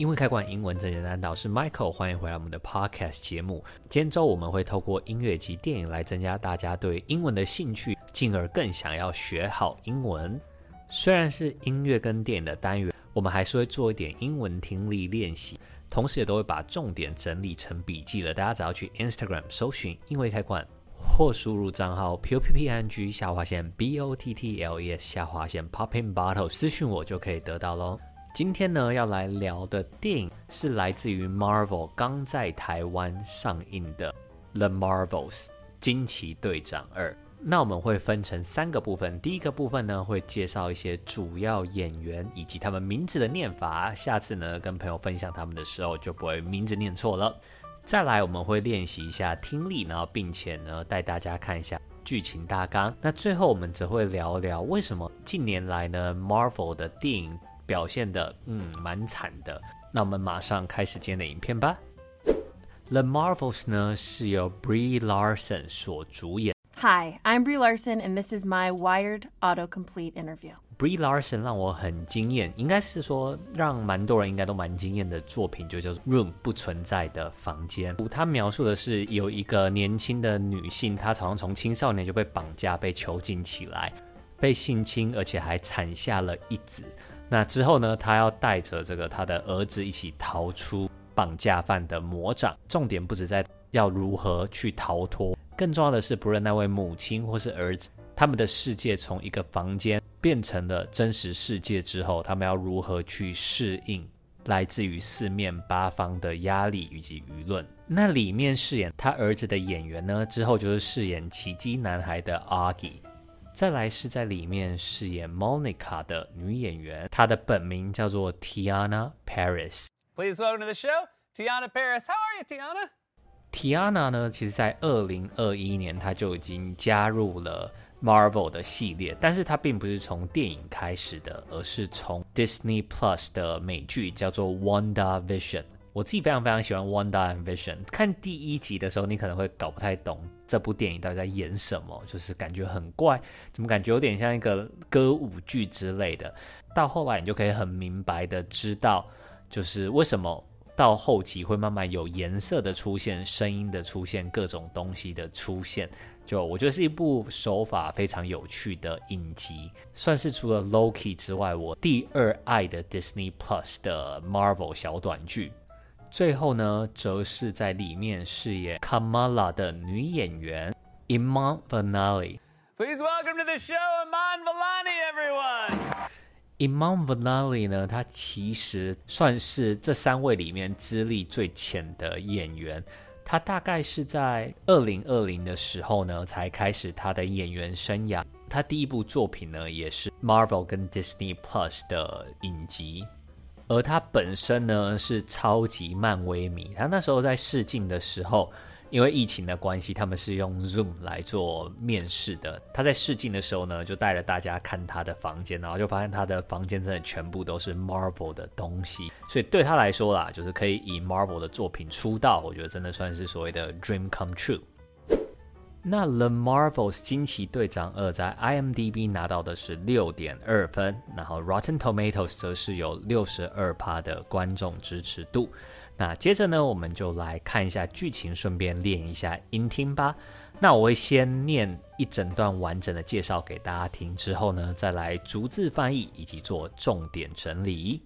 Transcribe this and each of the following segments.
因为开馆英文真简单，导师 Michael，欢迎回来我们的 Podcast 节目。今天周我们会透过音乐及电影来增加大家对英文的兴趣，进而更想要学好英文。虽然是音乐跟电影的单元，我们还是会做一点英文听力练习，同时也都会把重点整理成笔记了。大家只要去 Instagram 搜寻“英文开馆”或输入账号 p o p p n g 下划线 b o t t l e s 下划线 popping bottle 私讯我就可以得到喽。今天呢，要来聊的电影是来自于 Marvel 刚在台湾上映的《The Marvels》惊奇队长二。那我们会分成三个部分，第一个部分呢，会介绍一些主要演员以及他们名字的念法，下次呢跟朋友分享他们的时候就不会名字念错了。再来我们会练习一下听力，然后并且呢带大家看一下剧情大纲。那最后我们则会聊聊为什么近年来呢 Marvel 的电影表现的嗯蛮惨的。那我们马上开始今天的影片吧。The Marvels 呢是由 Brie Larson 所主演。Hi, I'm Brie Larson, and this is my Wired Autocomplete interview. Brie Larson 让我很惊艳，应该是说让蛮多人应该都蛮惊艳的作品，就叫做《Room 不存在的房间》。它描述的是有一个年轻的女性，她好像从青少年就被绑架、被囚禁起来，被性侵，而且还产下了一子。那之后呢，他要带着这个他的儿子一起逃出绑架犯的魔掌。重点不止在要如何去逃脱。更重要的是，不论那位母亲或是儿子，他们的世界从一个房间变成了真实世界之后，他们要如何去适应来自于四面八方的压力以及舆论？那里面饰演他儿子的演员呢？之后就是饰演奇迹男孩的 Augie，再来是在里面饰演 Monica 的女演员，她的本名叫做 Teyonah Parris。Please welcome to the show, Teyonah Parris. How are you, Teyonah? Teyonah 呢，其实在二零二一年，她就已经加入了 Marvel 的系列，但是她并不是从电影开始的，而是从 Disney Plus 的美剧叫做 WandaVision。我自己非常非常喜欢 WandaVision。看第一集的时候，你可能会搞不太懂这部电影到底在演什么，就是感觉很怪，怎么感觉有点像一个歌舞剧之类的。到后来，你就可以很明白的知道，就是为什么。到后期会慢慢有颜色的出现，声音的出现，各种东西的出现，就我觉得是一部手法非常有趣的影集，算是除了 Loki 之外，我第二爱的 Disney Plus 的 Marvel 小短剧。最后呢，则是在里面饰演 Kamala 的女演员 Iman Vellani。Please welcome to the show, Iman Vellani, everyone. Iman Vellani 呢，他其实算是这三位里面资历最浅的演员。他大概是在二零二零的时候呢，才开始他的演员生涯。他第一部作品呢，也是 Marvel 跟 Disney Plus 的影集。而他本身呢，是超级漫威迷。他那时候在试镜的时候。因为疫情的关系，他们是用 Zoom 来做面试的。他在试镜的时候呢，就带着大家看他的房间，然后就发现他的房间真的全部都是 Marvel 的东西。所以对他来说啦，就是可以以 Marvel 的作品出道，我觉得真的算是所谓的 Dream Come True。那 The Marvels 惊奇队长二在 IMDB 拿到的是六点二分，然后 Rotten Tomatoes 则是有六十二趴的观众支持度。那接着呢，我们就来看一下剧情，顺便练一下音听吧。那我会先念一整段完整的介绍给大家听，之后呢，再来逐字翻译以及做重点整理。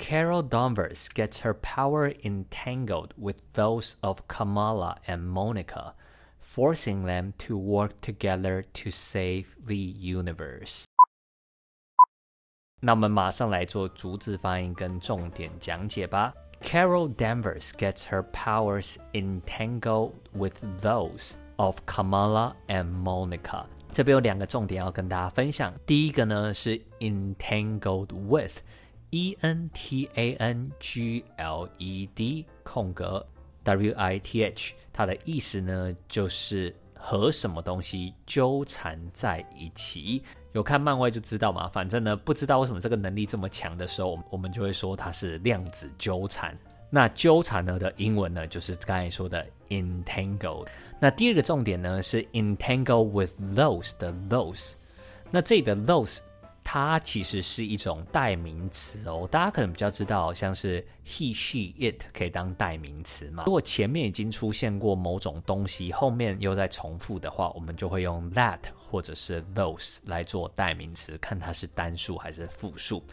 Carol Danvers gets her power entangled with those of Kamala and Monica, forcing them to work together to save the universe. 那我们马上来做逐字发音跟重点讲解吧。Carol Danvers gets her powers entangled with those of Kamala and Monica。这边有两个重点要跟大家分享。第一个呢是 entangled E n t a n g l e d 空格 W I T H，它的意思呢就是和什么东西纠缠在一起。有看漫威就知道嘛，反正呢，不知道为什么这个能力这么强的时候，我们就会说它是量子纠缠。那纠缠呢的英文呢，就是刚才说的 entangled。那第二个重点呢是 entangle with those 的 those。那这里的 those 它其实是一种代名词哦。大家可能比较知道，像是 he、she、it 可以当代名词嘛。如果前面已经出现过某种东西，后面又在重复的话，我们就会用 that 或者是 those 来做代名词，看它是单数还是复数。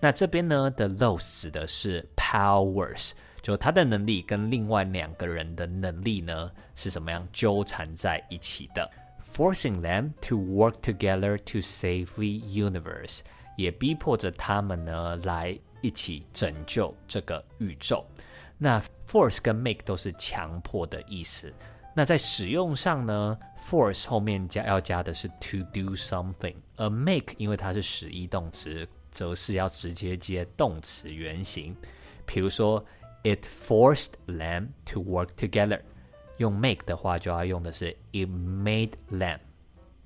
那这边呢的 those 指的是 powers，就他的能力跟另外两个人的能力呢是怎么样纠缠在一起的。Forcing them to work together to save the universe，也逼迫着他们呢来一起拯救这个宇宙。那 force 跟 make 都是强迫的意思。那在使用上呢，force 后面加要加的是 to do something，而 make 因为它是使役动词，则是要直接接动词原形。比如说，It forced them to work together。用 make 的话，就要用的是 it made them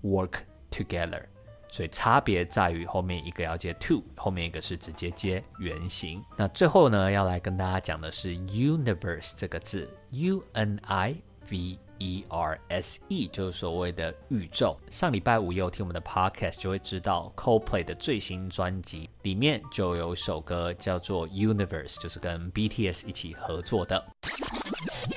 work together，所以差别在于后面一个要接 to，后面一个是直接接原形。那最后呢，要来跟大家讲的是 universe 这个字，u n i v e r s e，就是所谓的宇宙。上礼拜五有听我们的 podcast，就会知道 Coldplay 的最新专辑里面就有首歌叫做 Universe，就是跟 BTS 一起合作的。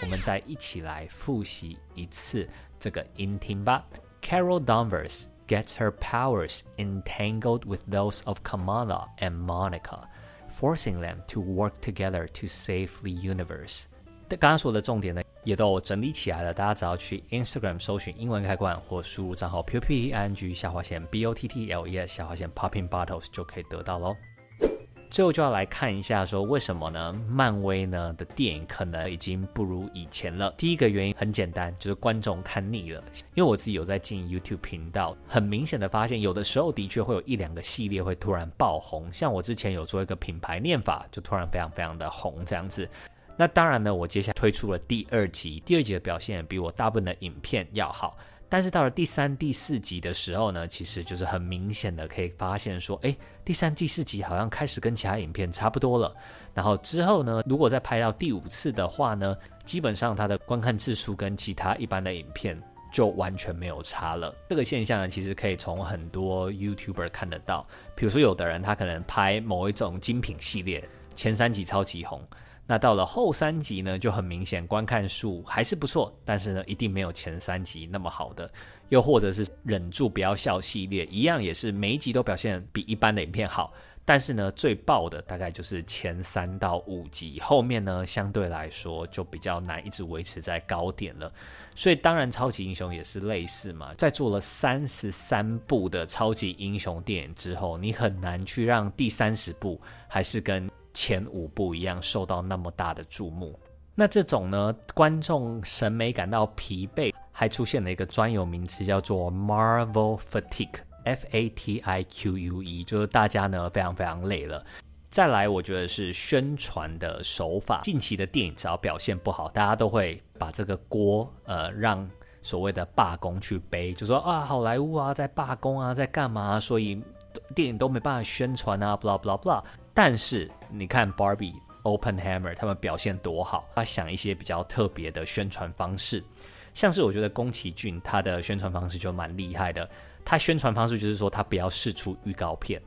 我们再一起来复习一次这个音听吧。Carol Danvers gets her powers entangled with those of Kamala and Monica, forcing them to work together to save the universe。刚刚说的重点呢，也都整理起来了。大家只要去 Instagram 搜寻英文开关，或输入账号 p p i n g 下划线 b o t t l e s 下划线 popping bottles 就可以得到喽。最后就要来看一下，说为什么呢？漫威呢的电影可能已经不如以前了。第一个原因很简单，就是观众看腻了。因为我自己有在进 YouTube 频道，很明显的发现，有的时候的确会有一两个系列会突然爆红。像我之前有做一个品牌念法，就突然非常非常的红这样子。那当然呢，我接下来推出了第二集，第二集的表现比我大部分的影片要好。但是到了第三、第四集的时候呢，其实就是很明显的可以发现说，诶，第三、第四集好像开始跟其他影片差不多了。然后之后呢，如果再拍到第五次的话呢，基本上它的观看次数跟其他一般的影片就完全没有差了。这个现象呢，其实可以从很多 YouTuber 看得到。比如说，有的人他可能拍某一种精品系列，前三集超级红。那到了后三集呢，就很明显观看数还是不错，但是呢，一定没有前三集那么好的。又或者是忍住不要笑系列，一样也是每一集都表现比一般的影片好，但是呢，最爆的大概就是前三到五集，后面呢，相对来说就比较难一直维持在高点了。所以当然，超级英雄也是类似嘛，在做了三十三部的超级英雄电影之后，你很难去让第三十部还是跟前五部一样受到那么大的注目，那这种呢，观众审美感到疲惫，还出现了一个专有名词叫做 Marvel fatigue F a t i q u e，就是大家呢非常非常累了。再来，我觉得是宣传的手法，近期的电影只要表现不好，大家都会把这个锅呃让所谓的罢工去背，就说啊好莱坞啊在罢工啊在干嘛，所以电影都没办法宣传啊，blah blah blah。但是你看 Barbie、Open Hammer，他们表现多好，他想一些比较特别的宣传方式，像是我觉得宫崎骏他的宣传方式就蛮厉害的。他宣传方式就是说他不要释出预告片，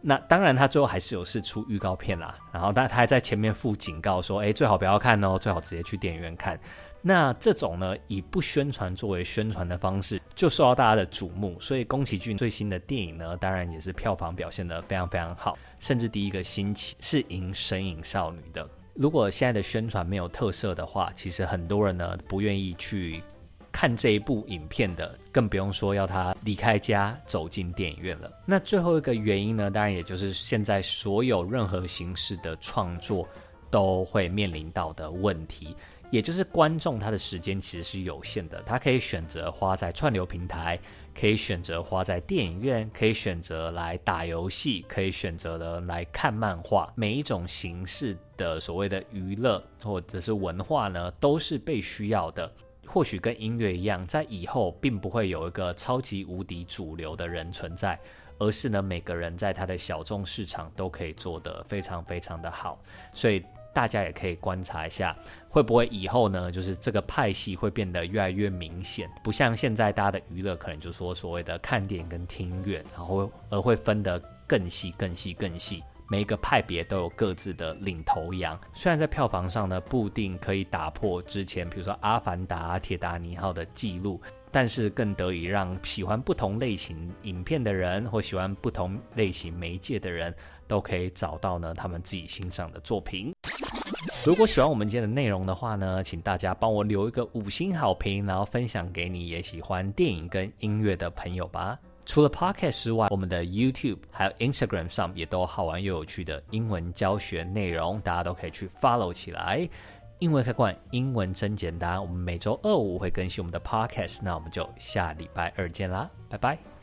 那当然他最后还是有释出预告片啦。然后但他还在前面附警告说，诶，最好不要看哦，最好直接去电影院看。那这种呢，以不宣传作为宣传的方式，就受到大家的瞩目。所以宫崎骏最新的电影呢，当然也是票房表现得非常非常好，甚至第一个星期是赢《神隐少女》的。如果现在的宣传没有特色的话，其实很多人呢不愿意去看这一部影片的，更不用说要他离开家走进电影院了。那最后一个原因呢，当然也就是现在所有任何形式的创作都会面临到的问题。也就是观众他的时间其实是有限的，他可以选择花在串流平台，可以选择花在电影院，可以选择来打游戏，可以选择的来看漫画。每一种形式的所谓的娱乐或者是文化呢，都是被需要的。或许跟音乐一样，在以后并不会有一个超级无敌主流的人存在，而是呢，每个人在他的小众市场都可以做得非常非常的好。所以。大家也可以观察一下，会不会以后呢，就是这个派系会变得越来越明显，不像现在大家的娱乐可能就说所谓的看电影跟听音乐，然后而会分得更细、更细、更细。每一个派别都有各自的领头羊，虽然在票房上呢不一定可以打破之前，比如说《阿凡达》《铁达尼号》的记录，但是更得以让喜欢不同类型影片的人或喜欢不同类型媒介的人都可以找到呢他们自己欣赏的作品。如果喜欢我们今天的内容的话呢，请大家帮我留一个五星好评，然后分享给你也喜欢电影跟音乐的朋友吧。除了 Podcast 之外，我们的 YouTube 还有 Instagram 上也都好玩又有趣的英文教学内容，大家都可以去 follow 起来。英文开罐，英文真简单。我们每周二五会更新我们的 Podcast，那我们就下礼拜二见啦，拜拜。